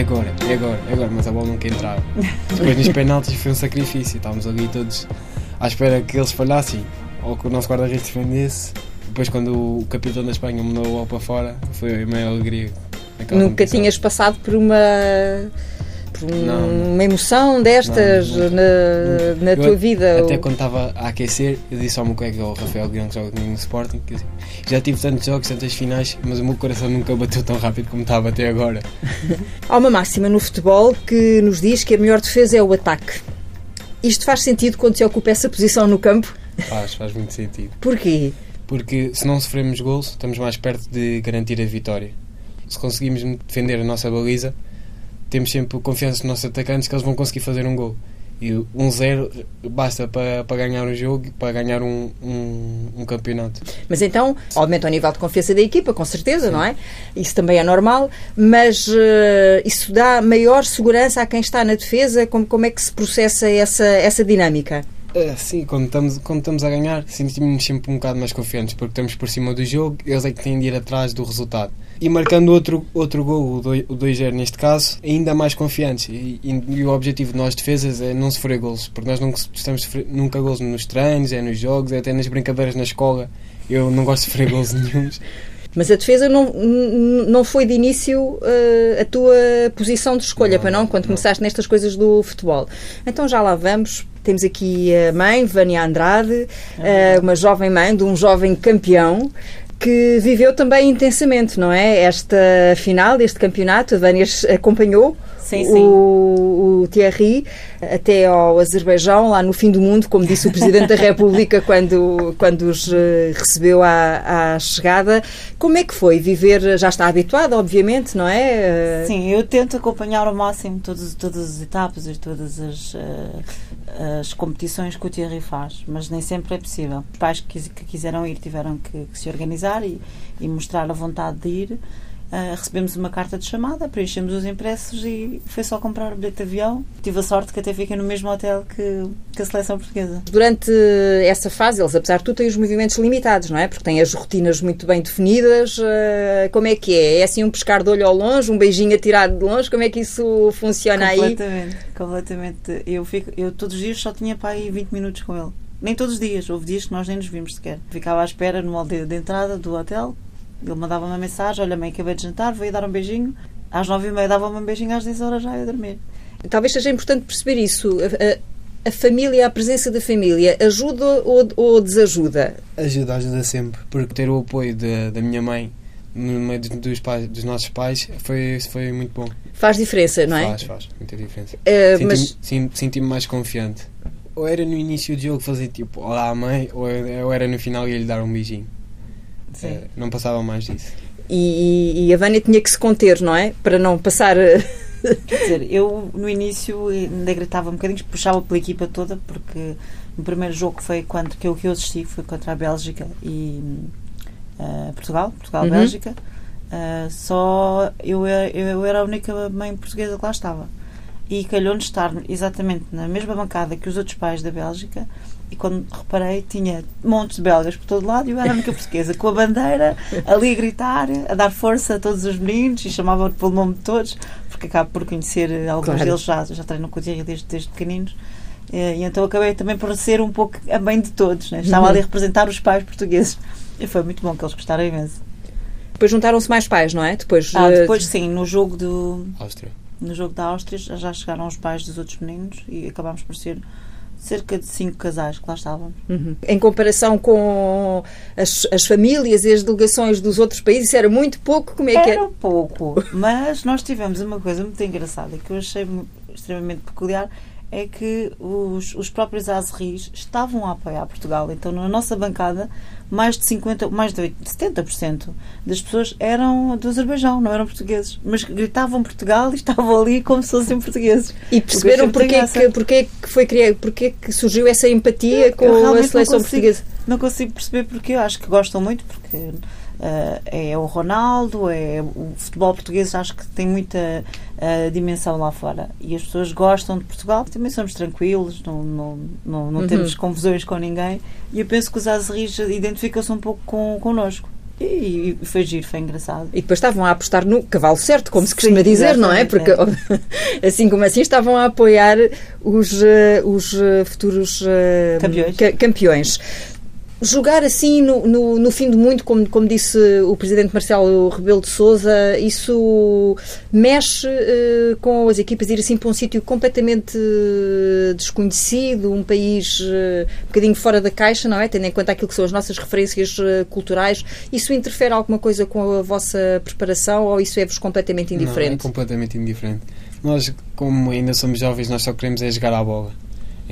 é agora, é agora, é agora, mas a bola nunca entrava. Depois nos penaltis foi um sacrifício, estávamos ali todos à espera que eles falhassem ou que o nosso guarda-redes defendesse. Depois, quando o capitão da Espanha mandou a bola para fora, foi a maior alegria. Nunca tinhas passado por uma não, uma emoção destas não, na, na tua vida? Até ou... quando estava a aquecer, eu disse ao meu colega, ao Rafael Guilherme, que joga comigo no Sporting, que já tive tantos jogos, tantas finais, mas o meu coração nunca bateu tão rápido como estava até agora. Há uma máxima no futebol que nos diz que a melhor defesa é o ataque. Isto faz sentido quando se ocupa essa posição no campo? Faz, faz muito sentido. Porquê? Porque se não sofremos gols, estamos mais perto de garantir a vitória. Se conseguimos defender a nossa baliza, temos sempre confiança nos nossos atacantes que eles vão conseguir fazer um gol. E um zero basta para, para ganhar um jogo, para ganhar um, um, um, campeonato. Mas então, aumenta o nível de confiança da equipa, com certeza, Sim. não é? Isso também é normal, mas uh, isso dá maior segurança a quem está na defesa? Como, como é que se processa essa, essa dinâmica? É, sim, quando estamos, quando estamos a ganhar, sentimos-nos sempre um bocado mais confiantes, porque estamos por cima do jogo, eles é que têm de ir atrás do resultado. E marcando outro, outro gol, o 2-0 neste caso, ainda mais confiantes. E, e, e, o objetivo de nós, defesas, é não sofrer golos, porque nós não estamos nunca golos nos treinos, é nos jogos, é até nas brincadeiras na escola. Eu não gosto de sofrer golos nenhums. Mas a defesa não, não foi de início uh, a tua posição de escolha, não, para não, quando não. começaste nestas coisas do futebol. Então já lá vamos. Temos aqui a mãe, Vânia Andrade, uh, uma jovem mãe de um jovem campeão que viveu também intensamente, não é? Esta final deste campeonato, a Vânia acompanhou sim, sim. O, o Thierry até ao Azerbaijão, lá no fim do mundo, como disse o Presidente da República quando, quando os eh, recebeu à, à chegada. Como é que foi viver? Já está habituado, obviamente, não é? Eh, sim, eu tento acompanhar ao máximo todas, todas as etapas e todas as, eh, as competições que o Thierry faz, mas nem sempre é possível. Os pais que, que quiseram ir tiveram que, que se organizar e, e mostrar a vontade de ir. Uh, recebemos uma carta de chamada, preenchemos os impressos e foi só comprar o bilhete de avião. Tive a sorte que até fiquei no mesmo hotel que, que a seleção portuguesa. Durante essa fase, eles, apesar de tudo, têm os movimentos limitados, não é? Porque têm as rotinas muito bem definidas. Uh, como é que é? É assim um pescar de olho ao longe, um beijinho atirado de longe? Como é que isso funciona completamente, aí? Completamente. Eu, fico, eu todos os dias só tinha para aí 20 minutos com ele. Nem todos os dias, houve dias que nós nem nos vimos sequer. Ficava à espera no molde de entrada do hotel, ele mandava uma mensagem: Olha, mãe, acabei de jantar, veio dar um beijinho. Às nove e meia dava-me um beijinho, às dez horas já ia dormir. Talvez seja importante perceber isso. A, a, família, a presença da família, ajuda ou, ou desajuda? Ajuda, ajuda sempre. Porque ter o apoio de, da minha mãe no meio dos, pais, dos nossos pais foi, foi muito bom. Faz diferença, não é? Faz, faz, muita diferença. Uh, mas... Senti-me mais confiante. Ou era no início do jogo fazer tipo Olá mãe, ou era no final e lhe dar um beijinho. É, não passava mais disso. E, e, a Vânia tinha que se conter, não é? Para não passar. Quer dizer, eu no início ainda gritava um bocadinho, puxava pela equipa toda, porque no primeiro jogo foi quando que eu, que eu assisti, foi contra a Bélgica e uh, Portugal, Portugal-Bélgica. Uhum. Uh, só eu, eu era a única mãe portuguesa que lá estava. E calhou-nos estar exatamente na mesma bancada que os outros pais da Bélgica e quando reparei, tinha montes de belgas por todo lado e eu era a única portuguesa, com a bandeira, ali a gritar, a dar força a todos os meninos e chamavam pelo nome de todos, porque acabo por conhecer alguns claro. deles já, já treinam com o Thierry desde, desde pequeninos. E, e, então acabei também por ser um pouco a mãe de todos, né? estava uhum. ali a representar os pais portugueses. E foi muito bom que eles gostaram imenso. Depois juntaram-se mais pais, não é? Depois, ah, eh, depois sim, no jogo do. Áustria. No jogo da Áustria já chegaram os pais dos outros meninos e acabámos por ser cerca de cinco casais que lá estavam. Uhum. Em comparação com as, as, famílias e as delegações dos outros países, era muito pouco? Como é era que era? pouco, mas nós tivemos uma coisa muito engraçada que eu achei extremamente peculiar, é que os, os próprios Azerris estavam a apoiar Portugal. Então, na nossa bancada, mais de 50, mais de 70% das pessoas eram do Azerbaijão, não eram portugueses. Mas gritavam Portugal e estavam ali como se fossem portugueses. E perceberam porque, que, porque que foi criado, porque que surgiu essa empatia eu, com eu a seleção consigo, portuguesa? Não consigo perceber porque eu acho que gostam muito, porque Uh, é o Ronaldo, é o futebol português, acho que tem muita uh, dimensão lá fora. E as pessoas gostam de Portugal, também somos tranquilos, não, não, não, não uhum. temos confusões com ninguém. E eu penso que os Azeris identificam-se um pouco com, connosco. E, e foi giro, foi engraçado. E depois estavam a apostar no cavalo certo, como se Sim, costuma dizer, não é? Porque exatamente, assim como assim estavam a apoiar os, eh, os eh, futuros eh, Campeões. ca- campeões. Jogar assim no, no, no fim do mundo, como, como disse o presidente Marcelo Rebelo de Souza, isso mexe eh, com as equipas ir assim para um sítio completamente eh, desconhecido, um país eh, um bocadinho fora da caixa, não é? Tendo em conta aquilo que são as nossas referências eh, culturais. Isso interfere alguma coisa com a vossa preparação ou isso é-vos completamente Não, é indiferente? completamente indiferente. Nós, como ainda somos jovens, nós só queremos é jogar à bola.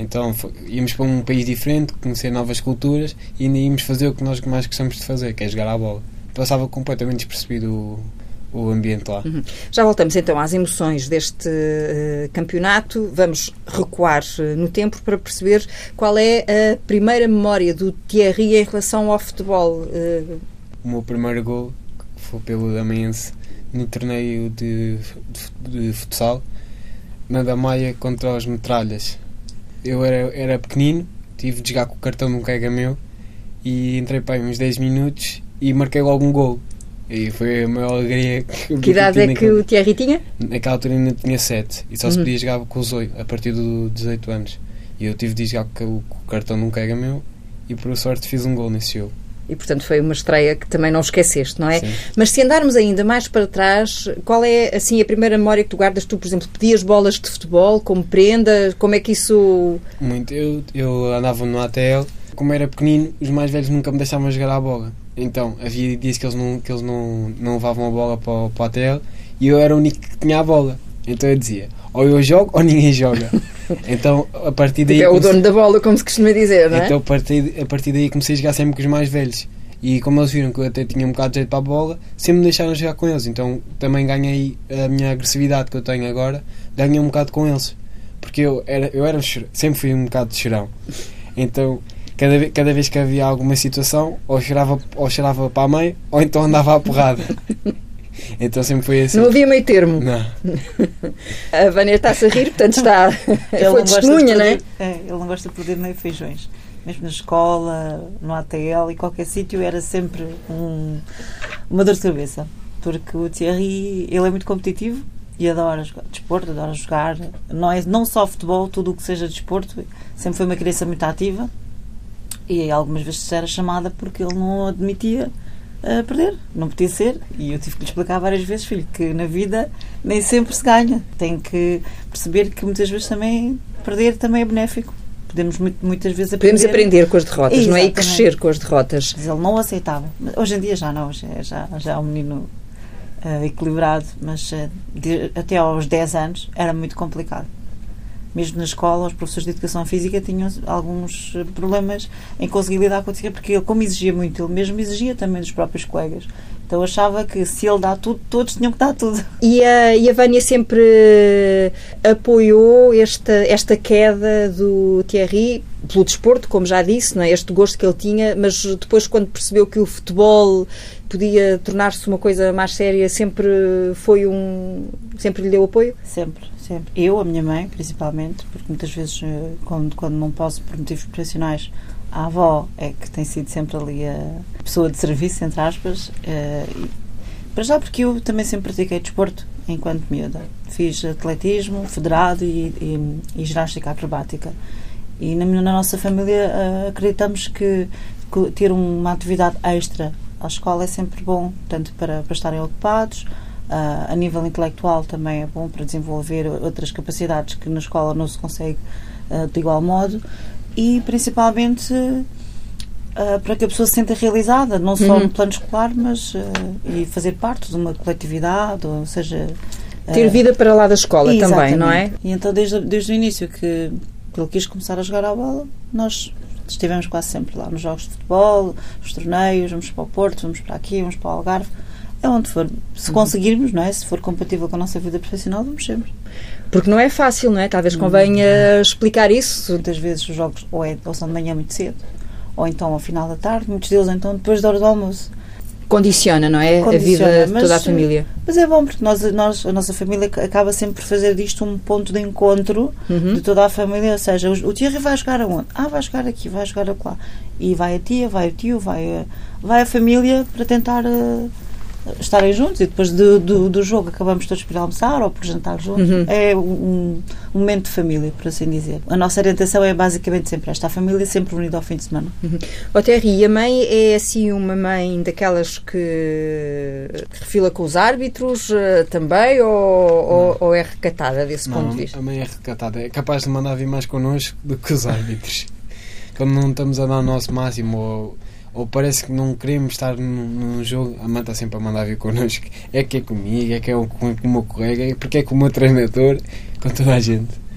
Então íamos para um país diferente, conhecer novas culturas e ainda íamos fazer o que nós mais gostamos de fazer, que é jogar à bola. Passava completamente despercebido o, o ambiente lá. Já voltamos então às emoções deste eh, campeonato. Vamos recuar eh, no tempo para perceber qual é a primeira memória do Thierry em relação ao futebol. Eh, O meu primeiro gol foi pelo Damense no torneio de, de, de futsal na Damaia contra os Metralhas. Eu era, era pequenino, tive de jogar com o cartão de um colega meu e entrei para aí uns 10 minutos e marquei logo um gol. E foi a maior alegria que eu que idade é que naquele- o Thierry tinha? Naquela altura ainda tinha 7 e só se Uhum. podia jogar com os 8 a partir dos 18 anos. E eu tive de jogar com o, com o cartão de um colega meu e por sorte fiz um gol nesse jogo. E portanto foi uma estreia que também não esqueceste, não é? Sim. Mas se andarmos ainda mais para trás, qual é assim a primeira memória que tu guardas? Tu, por exemplo, pedias bolas de futebol como prenda? Como é que isso. Muito. Eu, eu andava no ATL, como era pequenino, os mais velhos nunca me deixavam jogar à bola. Então havia dias que eles não, que eles não, não levavam a bola para, o- para o ATL e eu era o único que tinha a bola. Então eu dizia: ou eu jogo ou ninguém joga. então a partir daí. é o dono da bola, como se costuma dizer, não é? Então a partir, a partir daí comecei a jogar sempre com os mais velhos. E como eles viram que eu até tinha um bocado de jeito para a bola, sempre me deixaram jogar com eles. Então também ganhei a minha agressividade que eu tenho agora, ganhei um bocado com eles. Porque eu era, eu era um sempre fui um bocado de chorão. Então cada, ve- cada vez que havia alguma situação, ou chorava, ou chorava para a mãe, ou então andava à porrada. então sempre foi assim. Não havia meio termo. Não. A Vânia está-se a rir, portanto está. Ele foi não gosta de testemunha, não é? perder- é, Ele não gosta de perder nem feijões. Mesmo na escola, no ATL e qualquer sítio, era sempre um, uma dor de cabeça. Porque o Thierry, ele é muito competitivo e adora jogar desporto, adora jogar. Não, é, não só futebol, tudo o que seja desporto. Sempre foi uma criança muito ativa e algumas vezes era chamada porque ele não admitia eh, perder. Não podia ser. E eu tive que lhe explicar várias vezes, filho, que na vida nem sempre se ganha. Tem que perceber que muitas vezes também perder também é benéfico. Podemos muitas vezes aprender. Podemos aprender com as derrotas, não é? E Exatamente. crescer com as derrotas. Mas ele não aceitava. Hoje em dia já não, hoje é- já, já é um menino eh, equilibrado, mas eh, de- até aos 10 anos era muito complicado. Mesmo na escola, os professores de educação física tinham alguns eh, problemas em conseguir lidar com isso, porque ele, como exigia muito, ele mesmo exigia também dos próprios colegas. Então achava que se ele dá tudo, todos tinham que dar tudo. E a, e a Vânia sempre apoiou esta, esta queda do Thierry pelo desporto, como já disse, não é? este gosto que ele tinha, mas depois, quando percebeu que o futebol podia tornar-se uma coisa mais séria, sempre foi um. sempre lhe deu apoio? Sempre, sempre. Eu, a minha mãe, principalmente, porque muitas vezes, eh, quando, quando não posso por motivos profissionais, a avó é que tem sido sempre ali a pessoa de serviço, entre aspas. e- para já, porque eu também sempre pratiquei desporto enquanto miúda. Fiz atletismo, federado e, e, e ginástica acrobática. E na, na nossa família eh, acreditamos que, que ter uma atividade extra à escola é sempre bom, tanto para, para estarem ocupados, a nível intelectual também é bom para desenvolver outras capacidades que na escola não se consegue ah, de igual modo e principalmente ah, para que a pessoa se sinta realizada, não só Uhum. no plano escolar, mas ah, e fazer parte de uma coletividade, ou seja, Ter ah, vida para lá da escola também, não é? E então, desde, desde o início que ele quis começar a jogar à bola, nós estivemos quase sempre lá nos jogos de futebol, nos torneios, vamos para o Porto, vamos para aqui, vamos para o Algarve. É onde for. Se conseguirmos, não é? Se for compatível com a nossa vida profissional, vamos sempre. Porque não é fácil, não é? Talvez convenha explicar isso. Muitas vezes os jogos ou, é, ou são de manhã muito cedo, ou então ao final da tarde, muitos deles então depois da hora do almoço. condiciona, não é? Condiciona, a vida de toda a família. Mas é bom, porque nós, nós, a nossa família acaba sempre por fazer disto um ponto de encontro Uhum. de toda a família. Ou seja, o, o Thierry vai jogar aonde? Ah, vai jogar aqui, vai jogar acolá. E vai a tia, vai o tio, vai a, vai a família para tentar eh, estarem juntos. E depois do, do, do jogo acabamos todos por almoçar ou por jantar juntos. Uhum. É um, um momento de família, por assim dizer. A nossa orientação é basicamente sempre esta: a família sempre unida ao fim de semana. O Terry, e a mãe é assim uma mãe daquelas que refila com os árbitros eh, também ou, ou, ou é recatada desse ponto Não, de vista? a mãe é recatada. É capaz de mandar vir mais connosco do que os árbitros. Quando não estamos a dar o nosso máximo ou, ou parece que não queremos estar num, num jogo, a mãe está sempre a mandar vir connosco. É que é comigo, é que é com, com o meu colega, é porque é com o meu treinador, com toda a gente.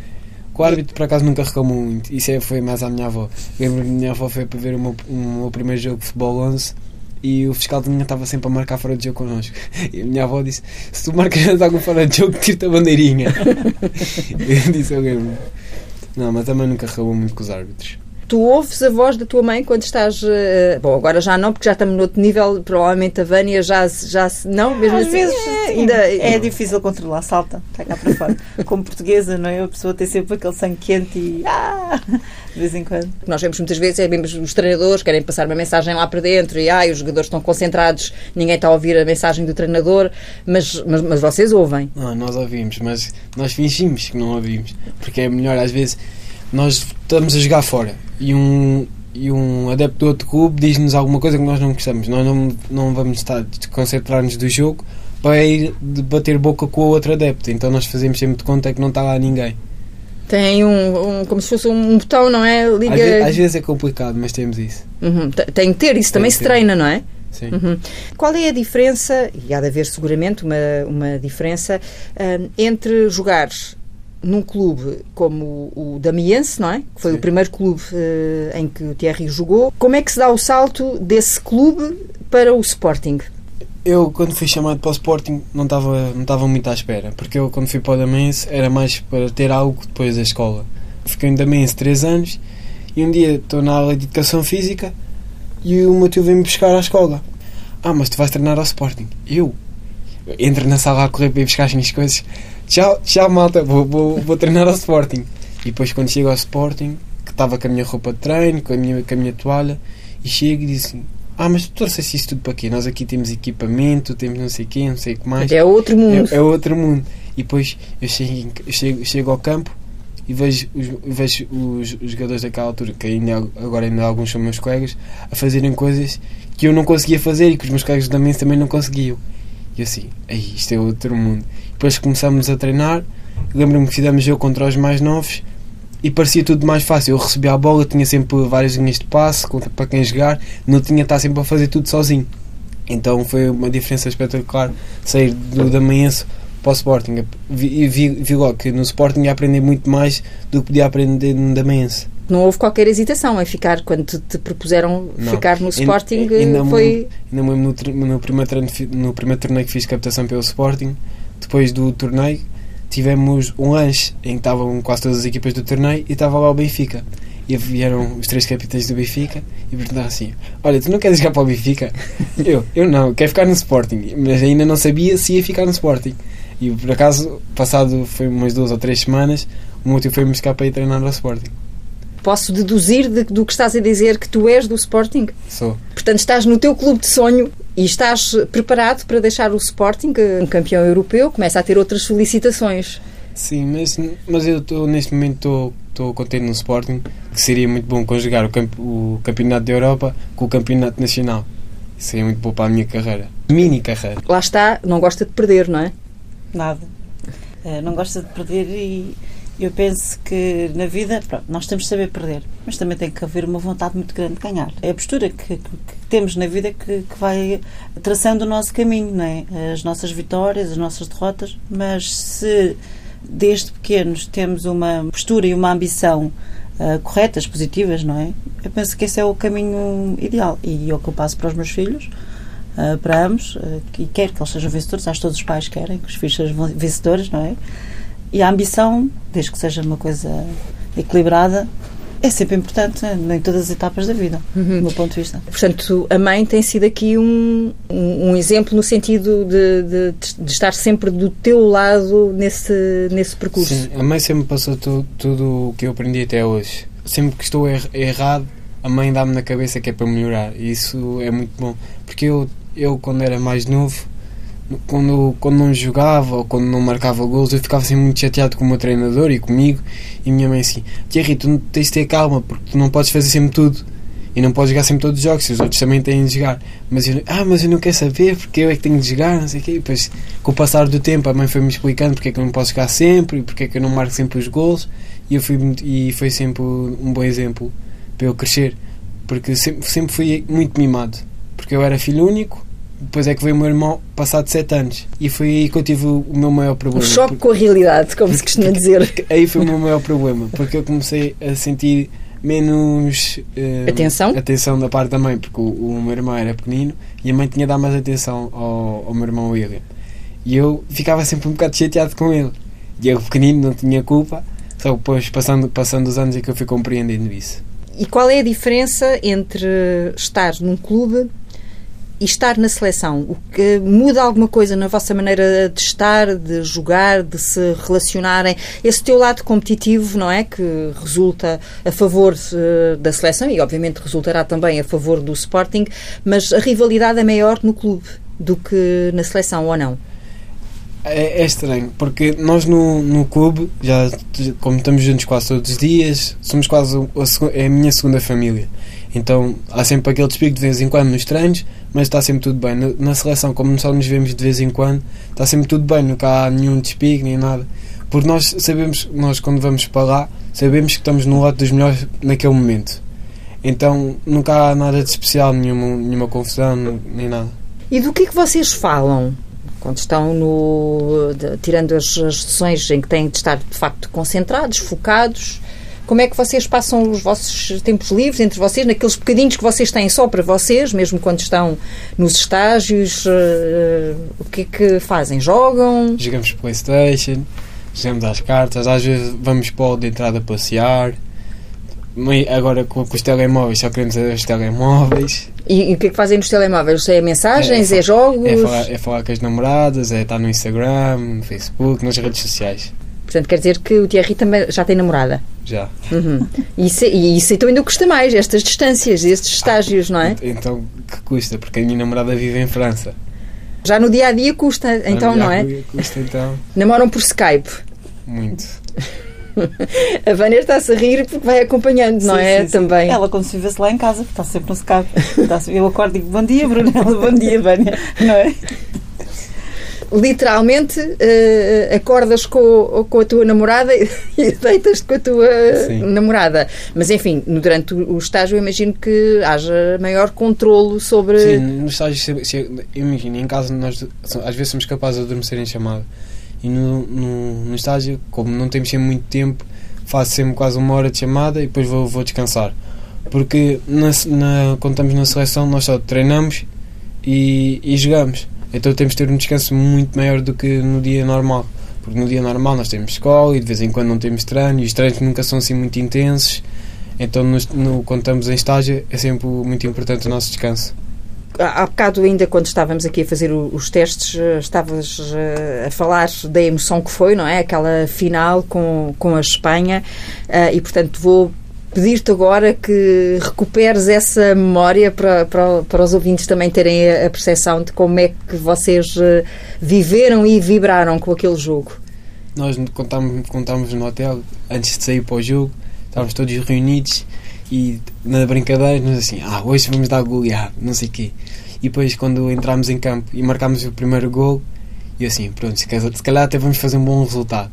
O árbitro, por acaso, nunca reclamou muito. Isso é, foi mais à minha avó. Lembro-me que a minha avó foi para ver o meu, o meu primeiro jogo de futebol 11 e o fiscal de linha estava sempre a marcar fora de jogo connosco. E a minha avó disse: Se tu marcas algo fora de jogo, tira-te a bandeirinha. eu disse: lembro. Não, mas também nunca reclamou muito com os árbitros. Tu ouves a voz da tua mãe quando estás. eh, bom, agora já não, porque já estamos no outro nível. Provavelmente a Vânia já, já se. Não, mesmo Às assim. vezes é, ainda, é difícil controlar, salta, está cá para fora. Como portuguesa, não é? A pessoa tem sempre aquele sangue quente e. Ah! De vez em quando. Nós vemos muitas vezes, é mesmo os treinadores querem passar uma mensagem lá para dentro e ai, os jogadores estão concentrados, ninguém está a ouvir a mensagem do treinador, mas, mas, mas vocês ouvem. Não, nós ouvimos, mas nós fingimos que não ouvimos. Porque é melhor, às vezes, nós estamos a jogar fora e um, e um adepto do outro clube diz-nos alguma coisa que nós não gostamos. Nós não, não vamos estar a concentrar-nos do jogo para ir bater boca com o outro adepto. Então nós fazemos sempre de conta que não está lá ninguém. Tem um, um- como se fosse um botão, não é? Liga. Às, ve- às vezes é complicado, mas temos isso. Uhum, te- Tem que ter, isso também que se ter. treina, não é? Sim. Uhum. Qual é a diferença, e há de haver seguramente uma, uma diferença, hum, entre jogares num clube como o, o Damiense, não é? Que foi Sim. o primeiro clube eh, em que o Thierry jogou. Como é que se dá o salto desse clube para o Sporting? Eu, quando fui chamado para o Sporting, não estava não estava muito à espera, porque eu, quando fui para o Damense, era mais para ter algo depois da escola. Fiquei em Damense 3 anos e um dia estou na aula de Educação Física e o meu tio vem-me buscar à escola. Ah, mas tu vais treinar ao Sporting. Eu? Entro na sala a correr para ir buscar as minhas coisas. Tchau, tchau malta, vou, vou, vou treinar ao Sporting. E depois, quando chego ao Sporting, que estava com a minha roupa de treino, com a minha, com a minha toalha, e chego e disse assim, ah, mas tu trouxeste isso tudo para quê? Nós aqui temos equipamento, temos não sei o quê, não sei o que mais. É outro mundo. É, é outro mundo. E depois eu chego, eu chego, chego ao campo e vejo, os, vejo os, os jogadores daquela altura, que ainda, agora ainda alguns são meus colegas, a fazerem coisas que eu não conseguia fazer e que os meus colegas da mesa também não conseguiam. E eu assim, "Ei, isto é outro mundo. Depois começámos a treinar, lembro-me que fizemos jogo contra os mais novos e parecia tudo mais fácil. Eu recebia a bola, tinha sempre várias linhas de passe para quem jogar, não tinha estar sempre a fazer tudo sozinho. Então foi uma diferença espetacular sair do Damaense para o Sporting. Vi, vi, vi logo que no Sporting ia aprender muito mais do que podia aprender no Damaense. Não houve qualquer hesitação em ficar, quando te, te propuseram Não. ficar no Sporting, Ainda- ainda me foi... Ainda no, no, primeiro treino, no primeiro torneio que fiz captação pelo Sporting, depois do torneio, tivemos um lanche em que estavam quase todas as equipas do torneio e estava lá o Benfica. E vieram os três capitães do Benfica e perguntaram assim: Olha, tu não queres jogar para o Benfica? eu, eu não, quero ficar no Sporting, mas ainda não sabia se ia ficar no Sporting. E por acaso, passado foi umas duas ou três semanas, o meu tio foi-me buscar para ir treinar ao Sporting. Posso deduzir de- do que estás a dizer que tu és do Sporting? Sou. Portanto, estás no teu clube de sonho e estás preparado para deixar o Sporting, é um campeão europeu, começa a ter outras solicitações. Sim, mas, mas eu estou neste momento estou- contente no Sporting, que seria muito bom conjugar o, camp, o Campeonato da Europa com o Campeonato Nacional. Seria muito bom para a minha carreira. Mini carreira. Lá está, não gosta de perder, não é? Nada. Eh, não gosta de perder e eu penso que na vida, pronto, nós temos de saber perder, mas também tem que haver uma vontade muito grande de ganhar. É a postura que, que- que temos na vida que, que vai traçando o nosso caminho, não é? As nossas vitórias, as nossas derrotas, mas se desde pequenos temos uma postura e uma ambição ah, corretas, positivas, não é? Eu penso que esse é o caminho ideal e é o que eu passo para os meus filhos. ah, para ambos, ah, e quero que eles sejam vencedores, acho que todos os pais querem que os filhos sejam vencedores, não é? E a ambição, desde que seja uma coisa equilibrada, É sempre importante, né? em todas as etapas da vida, Uhum. do meu ponto de vista. Portanto, a mãe tem sido aqui um, um, um exemplo no sentido de, de, de estar sempre do teu lado nesse, nesse percurso. Sim, a mãe sempre passou tu, tudo o que eu aprendi até hoje. Sempre que estou er- errado, a mãe dá-me na cabeça que é para melhorar. E isso é muito bom. Porque eu, eu quando era mais novo, quando, quando não jogava ou quando não marcava gols, eu ficava sempre muito chateado com o meu treinador e comigo. E minha mãe assim: Thierry, tu tens de ter calma, porque tu não podes fazer sempre tudo. E não podes jogar sempre todos os jogos, os outros também têm de jogar. Mas eu, ah, mas eu não quero saber porque eu é que tenho de jogar, não sei o quê. E depois, com o passar do tempo, a mãe foi-me explicando porque é que eu não posso jogar sempre e porque é que eu não marco sempre os gols. E, eu fui, e foi sempre um bom exemplo para eu crescer. Porque sempre, sempre fui muito mimado. Porque eu era filho único, depois é que veio o meu irmão, passado 7 anos. E foi aí que eu tive o o meu maior Um problema. choque com a realidade, como se costuma dizer. Aí foi o meu maior problema, porque eu comecei a sentir menos eh, Atenção? atenção da parte da mãe, porque o, o meu irmão era pequenino e a mãe tinha de dar mais atenção ao, ao meu irmão William. E eu ficava sempre um bocado chateado com ele. E eu, pequenino, não tinha culpa, só depois, passando, passando os anos, é que eu fui compreendendo isso. E qual é a diferença entre estar num clube e estar na seleção? O que muda alguma coisa na vossa maneira de estar, de jogar, de se relacionarem? Esse teu lado competitivo, não é? Que resulta a favor eh, da seleção e, obviamente, resultará também a favor do Sporting, mas a rivalidade é maior no clube do que na seleção, ou não? É, é estranho, porque nós no, no clube, já como estamos juntos quase todos os dias, somos quase a, segu- é a minha segunda família. Então há sempre aquele despique de vez em quando nos treinos, mas está sempre tudo bem. Na, seleção, como só nos vemos de vez em quando, está sempre tudo bem, nunca há nenhum despique nem nada. Porque nós sabemos, nós quando vamos para lá, sabemos que estamos no lado dos melhores naquele momento. Então nunca há nada de especial, nenhuma, nenhuma confusão, nem nada. E do que é que vocês falam quando estão no. de- tirando as, as sessões em que têm de estar de facto concentrados, focados? Como é que vocês passam os vossos tempos livres entre vocês, naqueles bocadinhos que vocês têm só para vocês, mesmo quando estão nos estágios? eh, o que é que fazem? Jogam? Jogamos Playstation, jogamos às cartas, às vezes vamos para o de entrada passear. Agora com, com os telemóveis, só queremos é os telemóveis. E, e o que é que fazem nos telemóveis? É mensagens? É, É, jogos? É falar, é falar com as namoradas, é estar no Instagram, no Facebook, nas redes sociais. Portanto, quer dizer que o Thierry também já tem namorada. Já. Uhum. Isso, e isso então ainda custa mais, estas distâncias, estes estágios, não é? Então que custa, porque a minha namorada vive em França. Já no dia a dia custa, então, Já não é? Custa então Namoram por Skype. muito. A Vânia está-se a rir porque vai acompanhando, não Sim, é? sim, sim. Também. Ela, quando se vê-se lá em casa, está sempre no Skype. Eu acordo e digo bom dia, Brunella, bom dia, Vânia. Não é? Literalmente eh, acordas com, com a tua namorada e deitas-te com a tua Sim. namorada. Mas enfim, durante o estágio eu imagino que haja maior controlo sobre. Sim, no estágio, se- imagina, em casa nós às vezes somos capazes de adormecer em chamada. E no, no, no estágio, como não temos sempre muito tempo, faço sempre quase uma hora de chamada e depois vou, vou descansar. Porque na, na- quando estamos na seleção nós só treinamos e, e jogamos. Então temos de ter um descanso muito maior do que no dia normal. Porque no dia normal nós temos escola e de vez em quando não temos treino e os treinos nunca são assim muito intensos. Então no, no- quando estamos em estágio é sempre muito importante o nosso descanso. Há bocado, ainda quando estávamos aqui a fazer os testes, eh, estavas eh, a falar da emoção que foi, não é? Aquela final com, com a Espanha. eh, e, portanto, vou pedir-te agora que recuperes essa memória para, para, para os ouvintes também terem a, percepção de como é que vocês eh, viveram e vibraram com aquele jogo. Nós quando estávamos no hotel, antes de sair para o jogo, estávamos todos reunidos e na brincadeira nós assim, ah, hoje vamos dar goleado, não sei o quê. E depois quando entramos em campo e marcámos o primeiro gol, e assim, pronto, se calhar, se calhar até vamos fazer um bom resultado.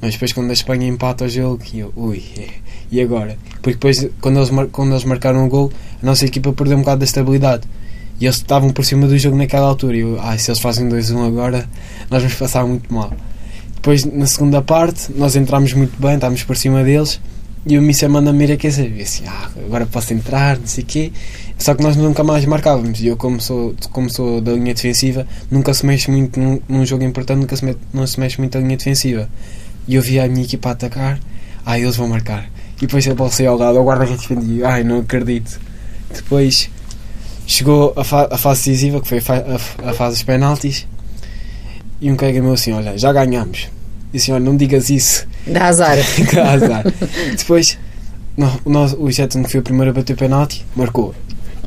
Mas depois quando a Espanha empata o jogo, eu, ui, é, e agora? Porque depois quando eles, quando eles marcaram o gol, a nossa equipa perdeu um bocado da estabilidade. E eles estavam por cima do jogo naquela altura. E eu, ah, se eles fazem 2-1 agora, nós vamos passar muito mal. Depois, na segunda parte, nós entramos muito bem, estávamos por cima deles. E o Missa manda-me ir aquecer. E assim, ah, agora posso entrar, não sei o quê. Só que nós nunca mais marcávamos. E eu, como sou, como sou da linha defensiva, nunca se mexe muito num, num jogo importante, nunca se, mete, não se mexe muito a linha defensiva. E eu via a minha equipa atacar, ah, eles vão marcar. E depois a bola saiu ao lado, o guarda-redes defendia. Ai, não acredito. Depois chegou a, fa a fase decisiva, que foi a, fa a, a fase dos penaltis. E um colega meu assim: Olha, já ganhamos. E assim: Olha, não digas isso. Dá azar. Dá azar. Depois, o, nosso, o Jetson foi o primeiro a bater penalti, marcou.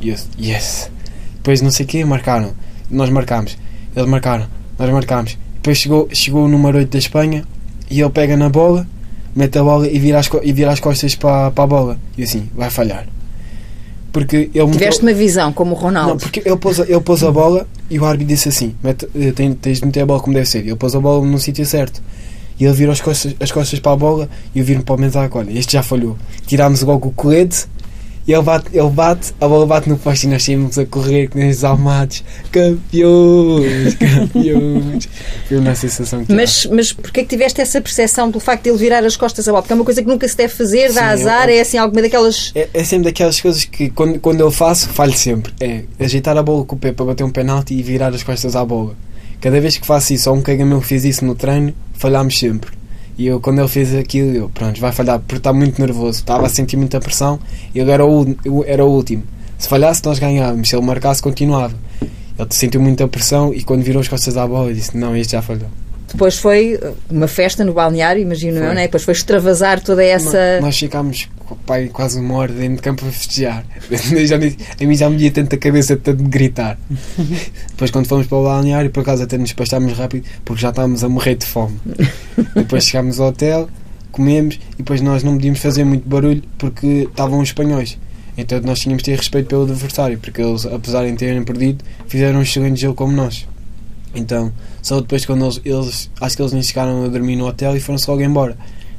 E eu, yes. Depois, não sei o quê, marcaram. Nós marcámos. Eles marcaram. Nós marcámos. Depois chegou, chegou o número 8 da Espanha e ele pega na bola, mete a bola e vira as, e vira as costas para, para a bola. E assim, vai falhar. Porque ele Tiveste uma visão como o Ronaldo. Não, porque ele pôs, ele pôs a bola e o árbitro disse assim: mete, tens, tens de meter a bola como deve ser. Ele pôs a bola no sítio certo. E ele vira as costas, as costas para a bola e eu viro para o mensaque: olha, este já falhou. Tirámos logo o colete e ele bate, ele bate, a bola bate no poste e nós saímos a correr com os almados. Campeões, campeões. Foi uma sensação que Mas, mas porquê que tiveste essa percepção do facto de ele virar as costas à bola? Porque é uma coisa que nunca se deve fazer, dá Sim, azar, é- é assim alguma daquelas. É, é sempre daquelas coisas que quando, quando eu faço, falho sempre. É ajeitar a bola com o pé para bater um penalti e virar as costas à bola. Cada vez que faço isso, ou um colega meu que fez isso no treino, falhámos sempre. E eu, quando ele fez aquilo, eu, pronto, vai falhar, porque está muito nervoso. Estava a sentir muita pressão e ele era o, eu era o último. Se falhasse, nós ganhávamos. Se ele marcasse, continuava. Ele sentiu muita pressão e quando virou as costas à bola, eu disse: Não, este já falhou. Depois foi uma festa no balneário, imagino eu, Foi. né? Depois foi extravasar toda essa. Nós ficámos pai, quase uma hora dentro de campo a festejar. Já a mim já me ia tanto a cabeça de tanto de gritar. Depois, quando fomos para o balneário, por acaso até nos despachámos rápido porque já estávamos a morrer de fome. Depois chegámos ao hotel, comemos e depois nós não podíamos fazer muito barulho porque estavam os espanhóis. Então nós tínhamos de ter respeito pelo adversário porque eles, apesar de terem perdido, fizeram um excelente jogo como nós. Então, só depois quando eles, eles acho que eles nem chegaram a dormir no hotel e foram-se logo embora.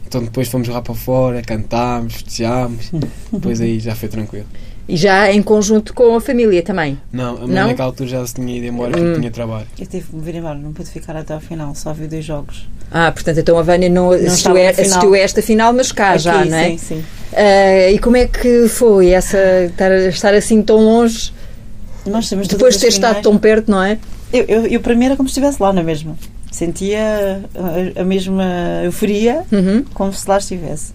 Então depois fomos lá para fora, cantámos, festejámos, depois aí já foi tranquilo. E já em conjunto com a família também. Não, a mãe Não? naquela altura já se tinha ido embora porque Hum. tinha trabalho. Eu tive que me vir embora, não pude ficar até ao final, só vi dois jogos. Ah, portanto, então a Vânia não, assistiu, estava na a, assistiu a esta final, mas cá Aqui, já, não é? Sim, sim. Ah, e como é que foi essa estar, estar assim tão longe, Nós temos depois de ter as estado finais. tão perto, não é? Eu, eu, eu, para mim, era como se estivesse lá na mesma. Sentia a, a mesma euforia Uhum. como se lá estivesse.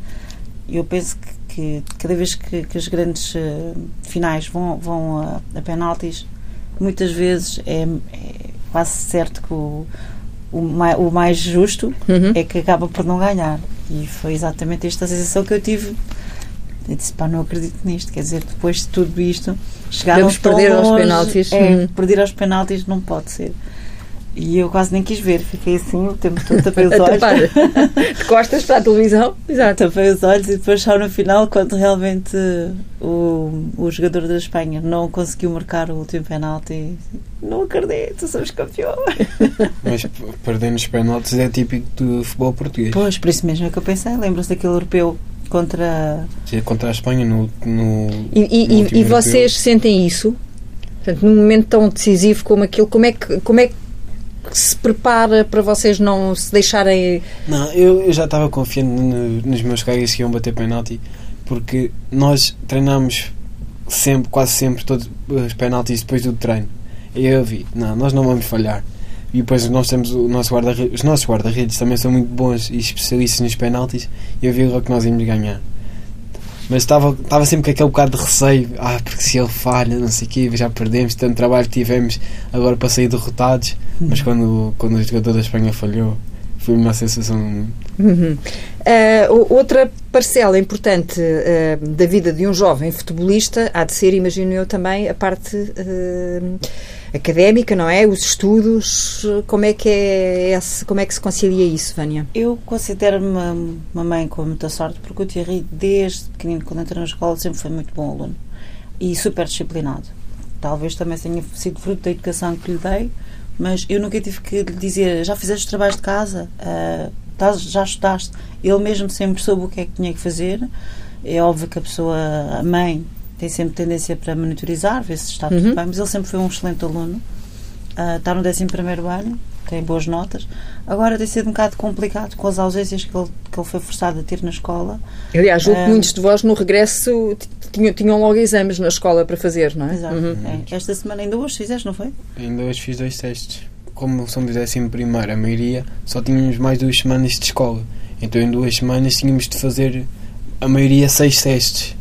E eu penso que, que cada vez que, que as grandes eh, finais vão, vão a, a penaltis, muitas vezes é, é quase certo que o, o, mai, o mais justo Uhum. é que acaba por não ganhar. E foi exatamente esta sensação que eu tive. Eu disse, pá, não acredito nisto. Quer dizer, depois de tudo isto, chegaram Vamos tão perder aos penaltis. É, Uhum. perder aos penaltis não pode ser. E eu quase nem quis ver. Fiquei assim o tempo todo, tapei os olhos. de costas para a televisão. Exato. Tapei os olhos e depois só no final, quando realmente o, o jogador da Espanha não conseguiu marcar o último penalti, não acredito, somos campeões. Mas p- perder nos penaltis é típico do futebol português. Pois, por isso mesmo é que eu pensei. Lembram-se daquele europeu contra. Seja Contra a Espanha no. no E, e- no e- e vocês sentem isso? Portanto, num momento tão decisivo como aquele, como é que, como é que se prepara para vocês não se deixarem. Não, eu, eu já estava confiante no- nos meus colegas que iam bater penalti porque nós treinamos sempre, quase sempre, todos os penaltis depois do treino. E eu vi, não, nós não vamos falhar. E depois nós temos o nosso guarda os nossos guarda-redes também são muito bons e especialistas nos penaltis e eu vi logo que nós íamos ganhar. Mas estava, estava sempre com aquele bocado de receio, ah, porque se ele falha, não sei o quê, já perdemos, tanto trabalho que tivemos agora para sair derrotados. Mas quando, quando o jogador da Espanha falhou, foi uma sensação Uhum. O- outra parcela importante ah, da vida de um jovem futebolista há de ser, imagino eu também, a parte ah, académica, não é? Os estudos. Como é que é esse, como é que se concilia isso, Vânia? Eu considero-me uma, mãe com muita sorte porque o Thierry, desde pequenino, quando entrou na escola, sempre foi muito bom aluno e super disciplinado. Talvez também tenha sido fruto da educação que lhe dei, mas eu nunca tive que lhe dizer já fizeste os trabalhos de casa, estás- já estudaste. Ele mesmo sempre soube o que é que tinha que fazer. É óbvio que a pessoa, a mãe, tem sempre tendência para monitorizar, ver se está Uhum. tudo bem, mas ele sempre foi um excelente aluno. Ah, está no 11 ano, tem boas notas. Agora tem sido um bocado complicado com as ausências que ele, que ele foi forçado a ter na escola. Aliás, julgo que Ah. muitos de vós no regresso tinham, tinham logo exames na escola para fazer, não é? Exato. Uhum. É, esta semana ainda hoje fizeste, não foi? Ainda hoje fiz dois testes. Como somos décimo primeiro, a maioria só tínhamos mais duas semanas de escola. Então em duas semanas tínhamos de fazer a maioria seis testes.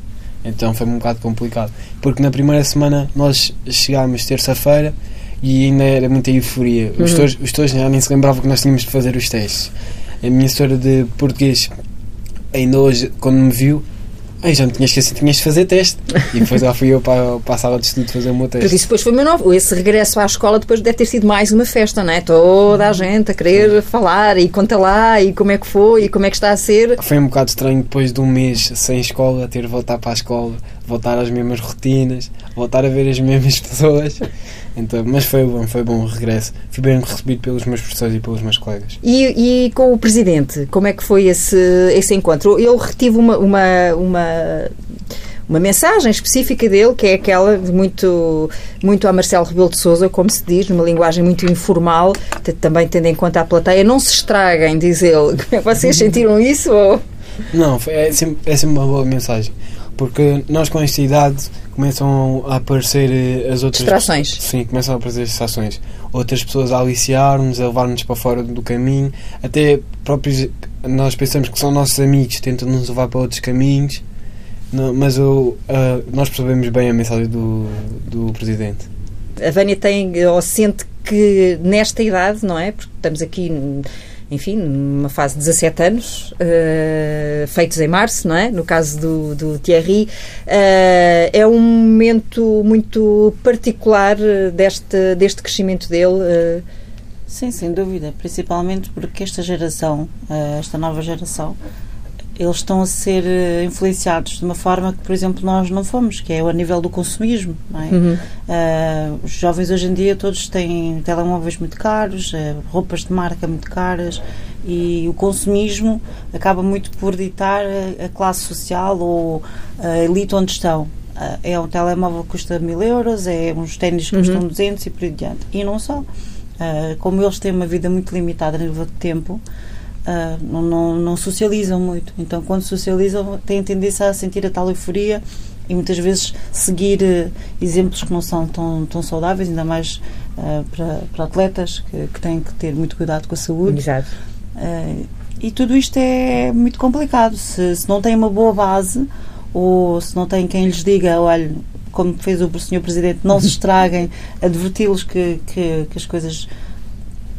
Então foi um bocado complicado. Porque na primeira semana nós chegámos terça-feira e ainda era muita euforia. Os Uhum. tutores os tutores já nem se lembravam que nós tínhamos de fazer os testes. A minha história de português, ainda hoje, quando me viu, Ai, já me tinha esquecido, tinhas de fazer teste. E depois lá fui eu para, para a sala de estudo fazer o meu Porque teste. isso depois foi meu novo. Esse regresso à escola depois deve ter sido mais uma festa, não é? Toda a gente a querer falar e conta lá e como é que foi e como é que está a ser. Foi um bocado estranho depois de um mês sem escola, ter de voltar para a escola, voltar às mesmas rotinas, voltar a ver as mesmas pessoas. Então, mas foi bom, foi bom o regresso. Fui bem recebido pelos meus professores e pelos meus colegas. E, e com o Presidente, como é que foi esse, esse encontro? Eu retive uma, uma, uma, uma mensagem específica dele, que é aquela de muito, muito a Marcelo Rebelo de Souza, como se diz, numa linguagem muito informal, também tendo em conta a plateia. Não se estraguem, diz ele. Vocês sentiram isso? Ou... Não, foi, é, sempre, é sempre uma boa mensagem. Porque nós com esta idade começam a aparecer eh, as outras Distrações. Sim, começam a aparecer distrações. Outras pessoas a aliciar-nos, a levar-nos para fora do caminho. Até próprios nós pensamos que são nossos amigos, tentam nos levar para outros caminhos. Não, mas o, ah, nós percebemos bem a mensagem do, do Presidente. A Vânia tem, ou sente que nesta idade, não é? Porque estamos aqui, enfim, numa fase de 17 anos, eh, feitos em março, não é? No caso do, do Thierry, eh, é um momento muito particular eh, deste, deste crescimento dele. eh, Sim, sem dúvida. Principalmente porque esta geração, esta nova geração, eles estão a ser eh, influenciados de uma forma que, por exemplo, nós não fomos, que é a nível do consumismo. É? uhum. Eh, os jovens hoje em dia todos têm telemóveis muito caros, eh, roupas de marca muito caras e o consumismo acaba muito por ditar a, a classe social ou a elite onde estão. Eh, é um telemóvel que custa mil euros, é uns ténis que Uhum. custam 200 e por aí adiante. E não só. Como eles têm uma vida muito limitada a nível de tempo, ah, não, não, não socializam muito. Então, quando socializam, têm tendência a sentir a tal euforia e muitas vezes seguir eh, exemplos que não são tão, tão saudáveis, ainda mais ah, para, para atletas que, que têm que ter muito cuidado com a saúde. Exato. Ah, e tudo isto é muito complicado. Se, se não têm uma boa base ou se não têm quem lhes diga, olha, como fez o Sr. Presidente, não se estraguem, adverti-los que, que, que as coisas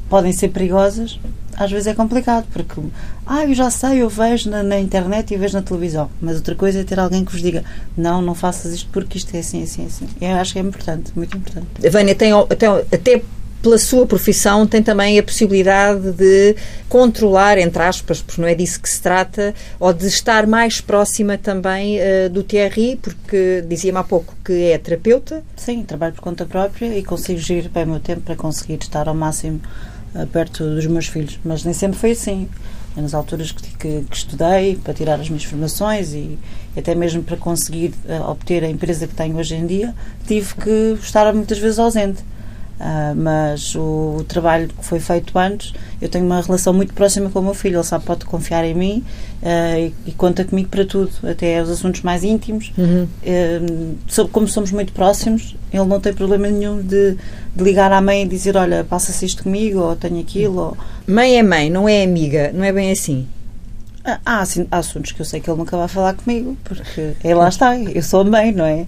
podem ser perigosas, às vezes é complicado, porque ah, eu já sei, eu vejo na, na internet e vejo na televisão, mas outra coisa é ter alguém que vos diga não, não faças isto porque isto é assim, assim, assim. Eu acho que é importante, muito importante. A Vânia tem até, até pela sua profissão tem também a possibilidade de controlar, entre aspas, porque não é disso que se trata, ou de estar mais próxima também eh, do Thierry, porque dizia-me há pouco que é terapeuta. Sim, trabalho por conta própria e consigo gerir bem o meu tempo para conseguir estar ao máximo perto dos meus filhos, mas nem sempre foi assim. É nas alturas que, que- que estudei para tirar as minhas formações e até mesmo para conseguir eh, obter a empresa que tenho hoje em dia, tive que estar muitas vezes ausente. Ah, mas o, o trabalho que foi feito antes, eu tenho uma relação muito próxima com o meu filho. Ele sabe pode confiar em mim ah, e, e conta comigo para tudo, até os assuntos mais íntimos. Eh, so- como somos muito próximos, ele não tem problema nenhum de, de ligar à mãe e dizer: Olha, passa-se isto comigo, ou tenho aquilo. Ou... Mãe é mãe, não é amiga, não é bem assim. Há, assim, há assuntos que eu sei que ele nunca vai falar comigo, porque é lá está, eu sou a mãe, não é?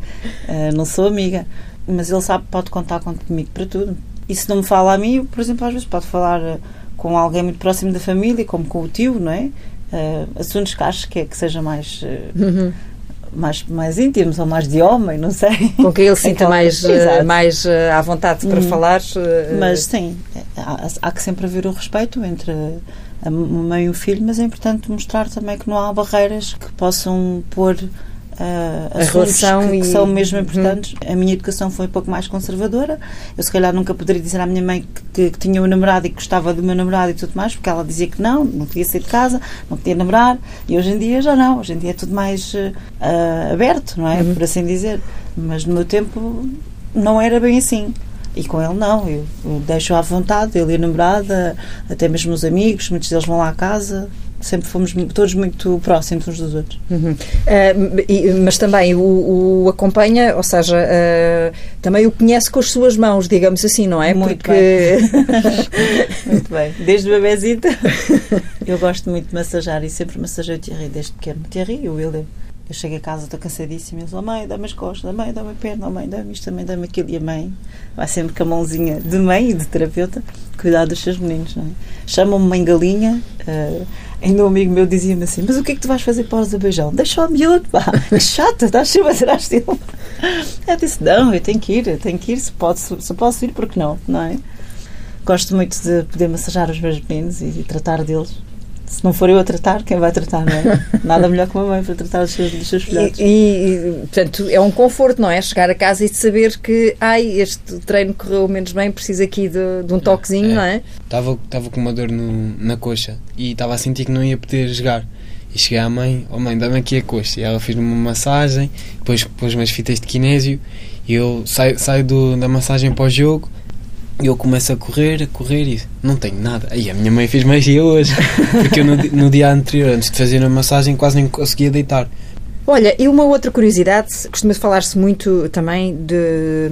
Eh, não sou amiga. Mas ele sabe que pode contar com- comigo para tudo. E se não me fala a mim, por exemplo, às vezes pode falar eh, com alguém muito próximo da família, como com o tio, não é? Eh, assuntos que acho que é que seja mais. eh, Uhum. mais, mais íntimos ou mais de homem, não sei. Com quem ele sinta Aquela- mais, Exato. mais eh, à vontade para Uhum. falar. Mas sim, há, há que sempre haver o respeito entre a mãe e o filho, mas é importante mostrar também que não há barreiras que possam pôr A assuntos relação que, que e- são mesmo Uhum. importantes. A minha educação foi um pouco mais conservadora. Eu, se calhar, nunca poderia dizer à minha mãe que, que tinha um namorado e que gostava do meu namorado e tudo mais, porque ela dizia que não, não podia sair de casa, não podia namorar. E hoje em dia já não. Hoje em dia é tudo mais ah, aberto, não é? Uhum. Por assim dizer. Mas no meu tempo não era bem assim. E com ele não, eu, eu deixo à vontade, ele e a namorada, até mesmo os amigos, muitos deles vão lá à casa. Sempre fomos todos muito próximos uns dos outros. Uhum. Uh, mas também o, o, acompanha, ou seja, uh, também o conhece com as suas mãos, digamos assim, não é? Muito Porque... bem. muito bem. Desde o bebezito, eu gosto muito de massajar e sempre massageio o Thierry desde pequeno. Thierry e o William. Eu chego a casa, estou cansadíssima e eles, oh, mãe, dá-me as costas, mãe, dá-me a perna, oh, mãe, dá-me isto também, dá-me aquilo. E a mãe vai sempre com a mãozinha de mãe e de terapeuta cuidar dos seus meninos, não é? Chamam-me mãe galinha. Uh, ainda um amigo meu dizia-me assim: Mas o que é que tu vais fazer para o Azerbaijão? Deixa o miúdo, pá, que chato, estás sempre atrás dele. Eu disse: Não, eu tenho que ir, eu tenho que ir, se, pode, se posso ir, porque não, não é? Gosto muito de poder massajar os meus meninos e, e tratar deles se não for eu a tratar, quem vai tratar, não é? Nada melhor que uma mãe para tratar dos seus, dos seus filhotes. E, e, portanto, é um conforto, não é? Chegar a casa e saber que, ai, este treino correu menos bem, preciso aqui de, de um toquezinho, é. não é? Estava, estava com uma dor no, na coxa e estava a sentir que não ia poder jogar. E cheguei à mãe, oh mãe, dá-me aqui a coxa. E ela fez-me uma massagem, depois pôs umas fitas de kinésio e eu saio, saio do, da massagem para o jogo e eu começo a correr, a correr e não tenho nada. Aí a minha mãe fez magia hoje, porque eu no, no dia anterior, antes de fazer a massagem, quase nem conseguia deitar. Olha, e uma outra curiosidade, costuma falar-se muito também de,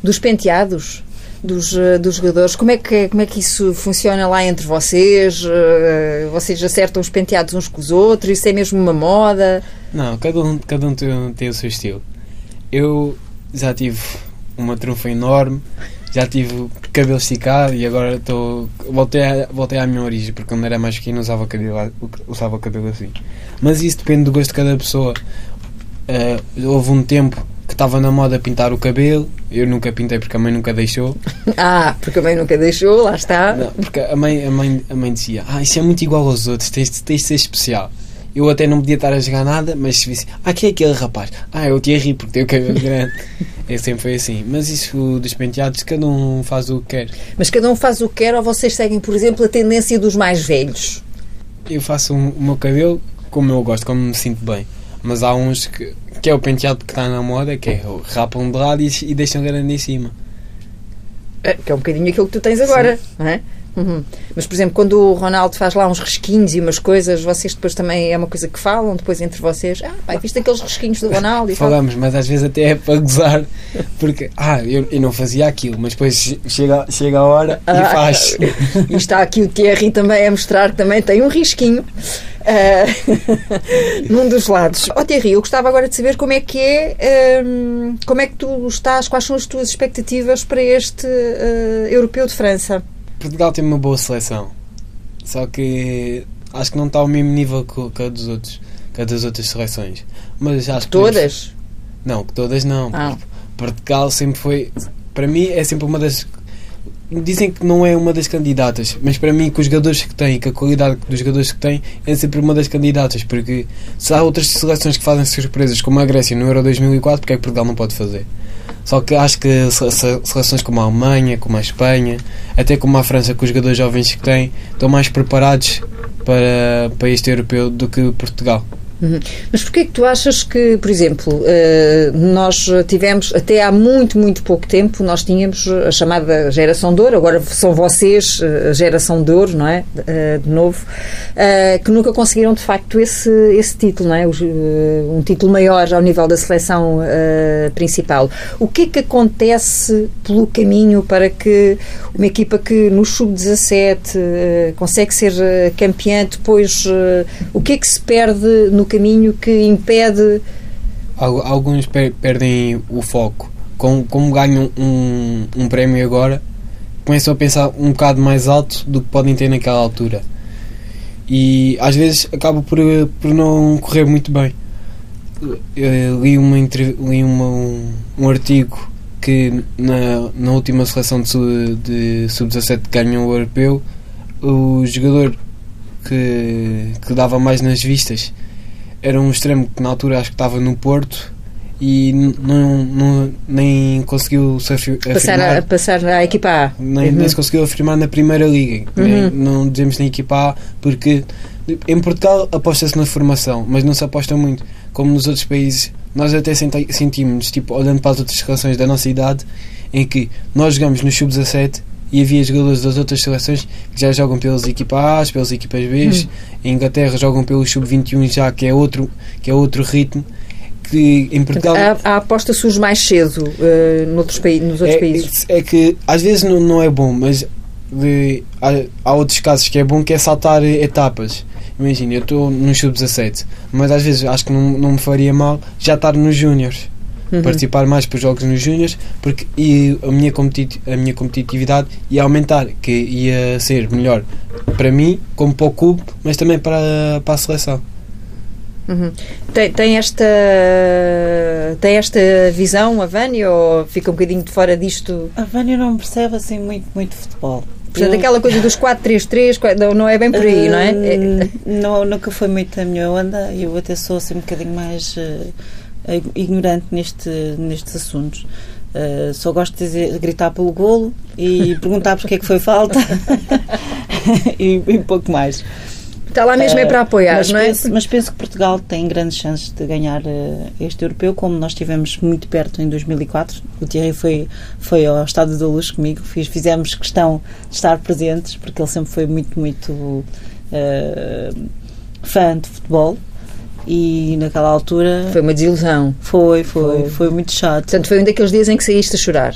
dos penteados dos, dos jogadores. Como é, que, como é que isso funciona lá entre vocês? Eh, vocês acertam os penteados uns com os outros? Isso é mesmo uma moda? Não, cada um, cada um tem, tem o seu estilo. Eu já tive uma trunfa enorme já tive cabelo esticado e agora estou. Voltei, a, voltei à minha origem, porque quando era mais pequeno usava cabelo, usava cabelo assim. Mas isso depende do gosto de cada pessoa. Uh, houve um tempo que estava na moda pintar o cabelo, eu nunca pintei porque a mãe nunca deixou. Ah, porque a mãe nunca deixou, lá está. Não, porque a mãe, a, mãe, a mãe dizia: Ah, isso é muito igual aos outros, tens, tens de ser especial. Eu até não podia estar a jogar nada, mas se visse, ah, quem é aquele rapaz? Ah, eu te ri porque tem o cabelo grande. é, sempre foi assim. Mas isso dos penteados, cada um faz o que quer. Mas cada um faz o que quer ou vocês seguem, por exemplo, a tendência dos mais velhos? Eu faço o meu cabelo como eu gosto, como me sinto bem. Mas há uns que, que é o penteado que está na moda, que é rapam de lado e, e deixam grande em cima. É, que é um bocadinho aquilo que tu tens agora, Sim. não é? Uhum. Mas, por exemplo, quando o Ronaldo faz lá uns resquinhos e umas coisas, vocês depois também é uma coisa que falam depois entre vocês. Ah, pai, viste aqueles resquinhos do Ronaldo? E Falamos, tal. mas às vezes até é para gozar, porque, ah, eu, eu não fazia aquilo, mas depois chega, chega a hora e ah, faz. E está aqui o Thierry também a mostrar que também tem um risquinho. Uh, num dos lados. Ó oh, Thierry, eu gostava agora de saber como é que é, um, como é que tu estás, quais são as tuas expectativas para este uh, Europeu de França? Portugal tem uma boa seleção. Só que acho que não está ao mesmo nível que, a dos outros, que a das outras seleções. Mas acho que todas? Não, que todas não. Ah. Portugal sempre foi. Para mim é sempre uma das. Dizem que não é uma das candidatas, mas para mim, com os jogadores que tem, com a qualidade dos jogadores que tem, é sempre uma das candidatas. Porque se há outras seleções que fazem surpresas, como a Grécia no Euro 2004, porque é que Portugal não pode fazer? Só que acho que seleções como a Alemanha, como a Espanha, até como a França, com os jogadores jovens que têm, estão mais preparados para, para este europeu do que Portugal. Uhum. Mas porquê é que tu achas que, por exemplo, uh, nós tivemos, até há muito, muito pouco tempo, nós tínhamos a chamada geração de ouro, agora são vocês a geração de ouro, não é? Uh, de novo, que nunca conseguiram de facto esse, esse título, não é? um título maior ao nível da seleção principal. O que é que acontece pelo caminho para que uma equipa que no sub-17 consegue ser campeã, depois o que é que se perde no caminho que impede. Alguns perdem o foco. Como, como ganham um, um prémio agora, começam a pensar um bocado mais alto do que podem ter naquela altura. E às vezes acaba por, por não correr muito bem. Eu li, uma, li uma, um, um artigo que na, na última seleção de, de sub-17 ganhou o europeu, o jogador que, que dava mais nas vistas era um extremo que na altura acho que estava no Porto e não, não, nem conseguiu se passar afirmar, a, passar à equipa A. Nem, uhum. nem se conseguiu afirmar na primeira liga. Uhum. Não dizemos na equipa A porque em Portugal aposta-se na formação, mas não se aposta muito. Como nos outros países, nós até sentimos, tipo, olhando para as outras seleções da nossa idade, em que nós jogamos no sub-17 e havia jogadores das outras seleções que já jogam pelas equipas A, pelas equipas B. Hum. Em Inglaterra jogam pelo sub-21 já, que é outro, que é outro ritmo. Que em Portugal. A, a aposta surge mais cedo uh, noutros, nos outros é, países. É que às vezes não, não é bom, mas de, há, há, outros casos que é bom que é saltar etapas. Imagina, eu estou no sub-17, mas às vezes acho que não, não me faria mal já estar nos Júniors. Uhum. Participar mais para os jogos nos Júniors porque e a, minha a minha competitividade ia aumentar, que ia ser melhor para mim, como para o clube, mas também para, para a seleção. Uhum. Tem, tem, esta tem esta visão a Vânia ou fica um bocadinho de fora disto? A Vânia não percebe assim muito, muito futebol. Portanto, eu... aquela coisa dos 4-3-3 não é bem por aí, uh, não é? é? Não, nunca foi muito a minha onda. Eu até sou assim um bocadinho mais uh, ignorante neste, nestes assuntos. Uh, só gosto de dizer, gritar pelo golo e perguntar porque é que foi falta e, e pouco mais. Está lá mesmo é para apoiar, mas não é? Penso, mas penso que Portugal tem grandes chances de ganhar este europeu, como nós estivemos muito perto em 2004. O Thierry foi, foi ao Estado da Luz comigo, fiz, fizemos questão de estar presentes, porque ele sempre foi muito, muito uh, fã de futebol e naquela altura foi uma desilusão foi, foi, foi, foi muito chato portanto foi um daqueles dias em que saíste a chorar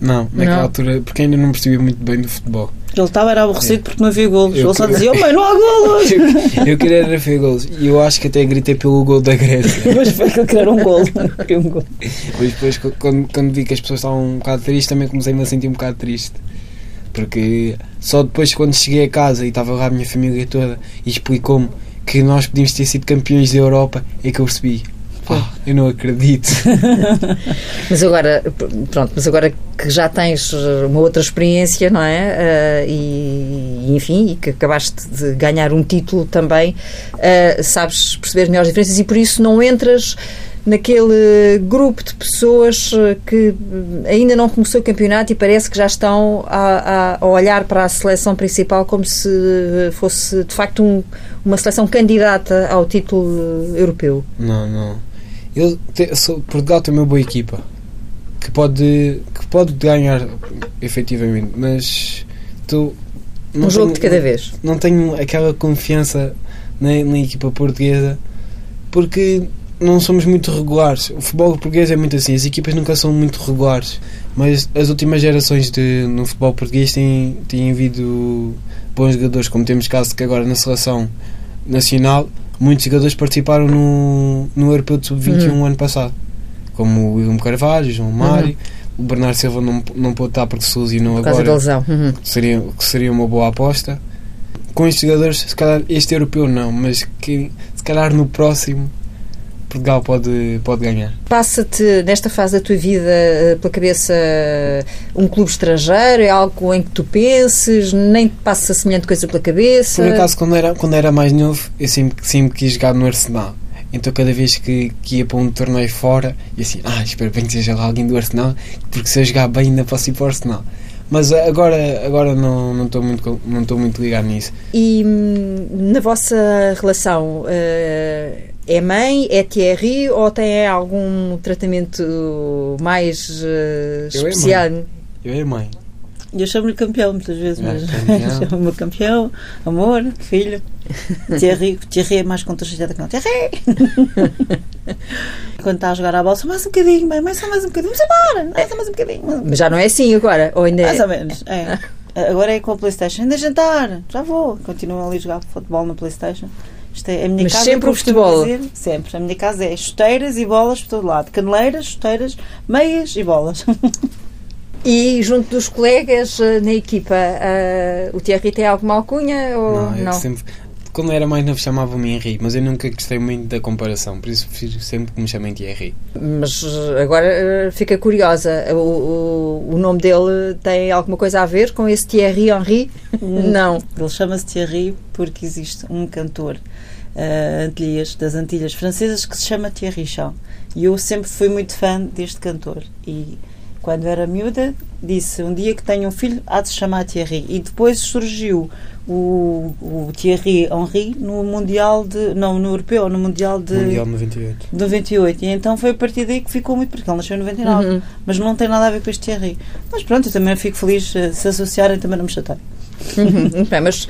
não, naquela não. altura porque ainda não percebia muito bem do futebol ele estava era aborrecido porque não havia golos. Eu ele só dizia, oh, mãe, não há golos! eu, eu queria era ver golos. E eu acho que até gritei pelo gol da Grécia. Mas foi que ele queria um gol. um gol. Mas depois, quando, quando vi que as pessoas estavam um bocado tristes, também comecei-me a sentir um bocado triste. Porque só depois, quando cheguei a casa e estava lá a minha família toda e explicou-me que nós podíamos ter sido campeões da Europa, é que eu percebi eu não acredito. mas agora, pronto, mas agora que já tens uma outra experiência, não é? Uh, e, enfim, e que acabaste de ganhar um título também, uh, sabes perceber as melhores diferenças e por isso não entras naquele grupo de pessoas que ainda não começou o campeonato e parece que já estão a, a, olhar para a seleção principal como se fosse de facto um, uma seleção candidata ao título europeu. Não, não. Eu te, sou, Portugal tem uma boa equipa que pode, que pode ganhar efetivamente, mas tu, um tenho, jogo de cada vez. Não tenho aquela confiança na, na equipa portuguesa porque não somos muito regulares. O futebol português é muito assim, as equipas nunca são muito regulares, mas as últimas gerações de, no futebol português têm, têm havido bons jogadores, como temos caso que agora na seleção nacional muitos jogadores participaram no, no Europeu de Sub-21 uhum. ano passado, como o William Carvalho, João Mário. Uhum. O Bernardo Silva não, não pôde estar porque se lesionou agora. Da lesão. Uhum. Que, seria, que seria uma boa aposta. Com estes jogadores, se calhar este europeu não, mas que, se calhar no próximo Portugal pode, pode ganhar. Passa-te, nesta fase da tua vida, eh, pela cabeça um clube estrangeiro? É algo em que tu penses? Nem te passa semelhante coisa pela cabeça? Por acaso, quando era, quando era mais novo, eu sempre, sempre quis jogar no Arsenal. Então, cada vez que, que ia para um torneio fora, e assim, ah, espero bem que seja lá alguém do Arsenal, porque se eu jogar bem, ainda posso ir para o Arsenal. Mas agora, agora não estou muito, não muito ligado nisso. E hum, na vossa relação, uh, é mãe, é Thierry ou tem algum tratamento mais uh, especial? Eu é mãe. Eu é mãe. Eu chamo-lhe campeão muitas vezes, é, mas chamo-me campeão, amor, filho. Thierry, Thierry é mais contagiado que não. Thierry! Quando está a jogar a bola, só mais um bocadinho, mãe, só mais um bocadinho, vamos embora, só mais um bocadinho. Mas já não é assim agora, ou ainda Mais é? ou menos, é. Agora é com a Playstation, ainda jantar, já vou. Continuo ali a jogar futebol na Playstation. Isto é, a minha Mas casa sempre o futebol. Dizer, sempre. A minha casa é chuteiras e bolas por todo lado. Caneleiras, chuteiras, meias e bolas. E junto dos colegas eh, na equipa, uh, o Thierry tem alguma alcunha ou não? não? Sempre, quando era mais novo chamava-me Henri, mas eu nunca gostei muito da comparação, por isso prefiro sempre que me chamem Thierry. Mas eh, agora fica curiosa, o, o, o, nome dele tem alguma coisa a ver com esse Thierry Henri? Hum, não. Ele chama-se Thierry porque existe um cantor uh, Antilhas, das Antilhas Francesas que se chama Thierry Chão. E eu sempre fui muito fã deste cantor. E quando era miúda, disse um dia que tenho um filho, há de se chamar Thierry. E depois surgiu o, o Thierry Henry no Mundial de. Não, no Europeu, no Mundial de. Mundial 98. 98. E então foi a partir daí que ficou muito, porque ele nasceu em 99. Uhum. Mas não tem nada a ver com este Thierry. Mas pronto, eu também fico feliz eh, se associarem, também não me chatei. Uhum, muito bem, mas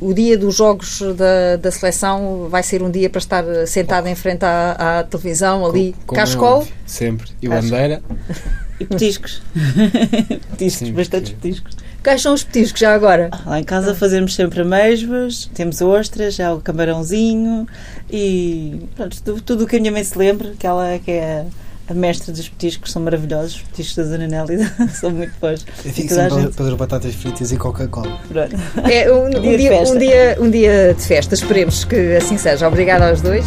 o dia dos jogos da, da seleção vai ser um dia para estar sentado em frente à, à televisão, ali, Com- é cascol. óbvio, Sempre. E bandeira. E petiscos. petiscos, Sim, bastantes petiscos. Quais são os petiscos já agora? Lá em casa fazemos sempre amêijoas, temos ostras, já o camarãozinho e pronto, tudo, tudo o que a minha mãe se lembra, que ela é que é a mestra dos petiscos, são maravilhosos, os petiscos da Zona Nélida são muito bons. Eu fico sempre gente- batatas fritas e Coca-Cola. Pronto. É um, um Dia um, dia, um dia de festa, esperemos que assim seja. Obrigada aos dois.